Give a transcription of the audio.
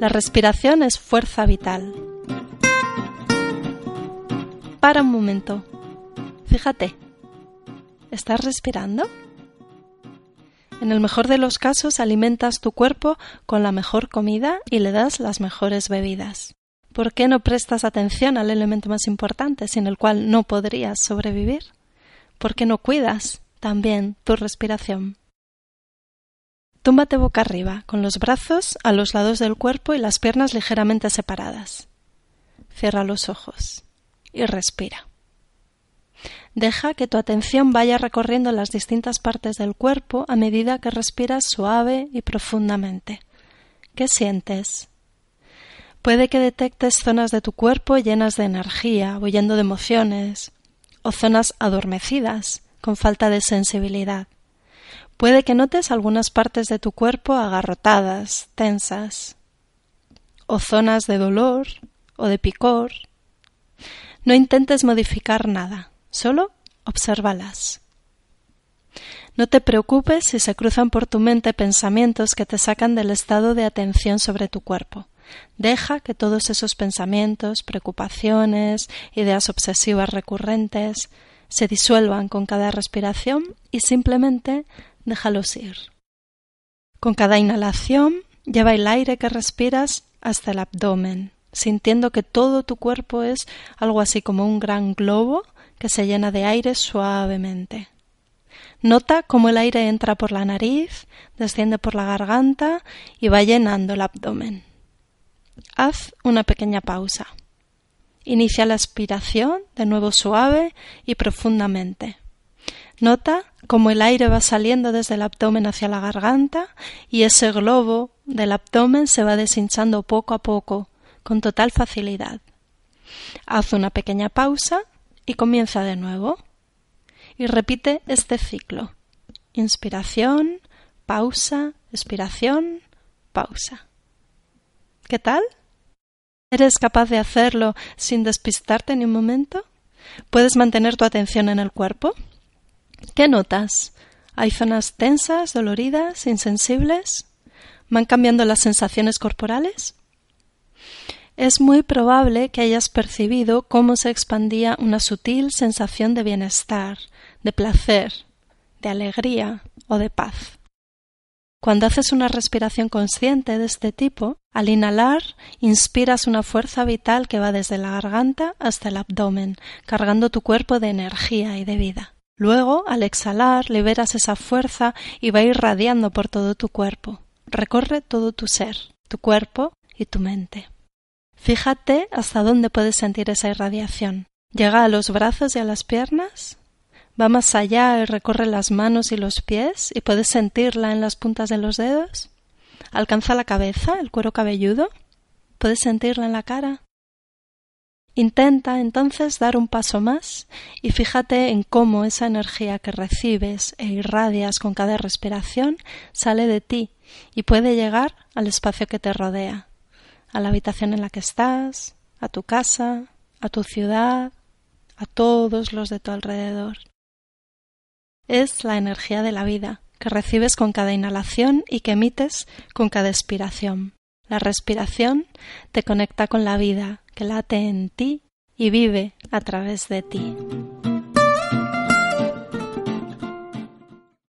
La respiración es fuerza vital. Para un momento. Fíjate. ¿Estás respirando? En el mejor de los casos alimentas tu cuerpo con la mejor comida y le das las mejores bebidas. ¿Por qué no prestas atención al elemento más importante sin el cual no podrías sobrevivir? ¿Por qué no cuidas también tu respiración? Túmbate boca arriba, con los brazos a los lados del cuerpo y las piernas ligeramente separadas. Cierra los ojos y respira. Deja que tu atención vaya recorriendo las distintas partes del cuerpo a medida que respiras suave y profundamente. ¿Qué sientes? Puede que detectes zonas de tu cuerpo llenas de energía, huyendo de emociones, o zonas adormecidas, con falta de sensibilidad. Puede que notes algunas partes de tu cuerpo agarrotadas, tensas, o zonas de dolor o de picor. No intentes modificar nada. Solo obsérvalas. No te preocupes si se cruzan por tu mente pensamientos que te sacan del estado de atención sobre tu cuerpo. Deja que todos esos pensamientos, preocupaciones, ideas obsesivas recurrentes se disuelvan con cada respiración y simplemente déjalos ir. Con cada inhalación lleva el aire que respiras hasta el abdomen, sintiendo que todo tu cuerpo es algo así como un gran globo que se llena de aire suavemente. Nota cómo el aire entra por la nariz, desciende por la garganta y va llenando el abdomen. Haz una pequeña pausa. Inicia la aspiración de nuevo suave y profundamente. Nota cómo el aire va saliendo desde el abdomen hacia la garganta y ese globo del abdomen se va deshinchando poco a poco, con total facilidad. Haz una pequeña pausa y comienza de nuevo. Y repite este ciclo. Inspiración, pausa, expiración, pausa. ¿Qué tal? ¿Eres capaz de hacerlo sin despistarte ni un momento? ¿Puedes mantener tu atención en el cuerpo? ¿Qué notas? ¿Hay zonas tensas, doloridas, insensibles? ¿Van cambiando las sensaciones corporales? es muy probable que hayas percibido cómo se expandía una sutil sensación de bienestar, de placer, de alegría o de paz. Cuando haces una respiración consciente de este tipo, al inhalar, inspiras una fuerza vital que va desde la garganta hasta el abdomen, cargando tu cuerpo de energía y de vida. Luego, al exhalar, liberas esa fuerza y va irradiando por todo tu cuerpo. Recorre todo tu ser, tu cuerpo y tu mente. Fíjate hasta dónde puedes sentir esa irradiación. ¿Llega a los brazos y a las piernas? ¿Va más allá y recorre las manos y los pies y puedes sentirla en las puntas de los dedos? ¿Alcanza la cabeza, el cuero cabelludo? ¿Puedes sentirla en la cara? Intenta entonces dar un paso más y fíjate en cómo esa energía que recibes e irradias con cada respiración sale de ti y puede llegar al espacio que te rodea a la habitación en la que estás, a tu casa, a tu ciudad, a todos los de tu alrededor. Es la energía de la vida que recibes con cada inhalación y que emites con cada expiración. La respiración te conecta con la vida que late en ti y vive a través de ti.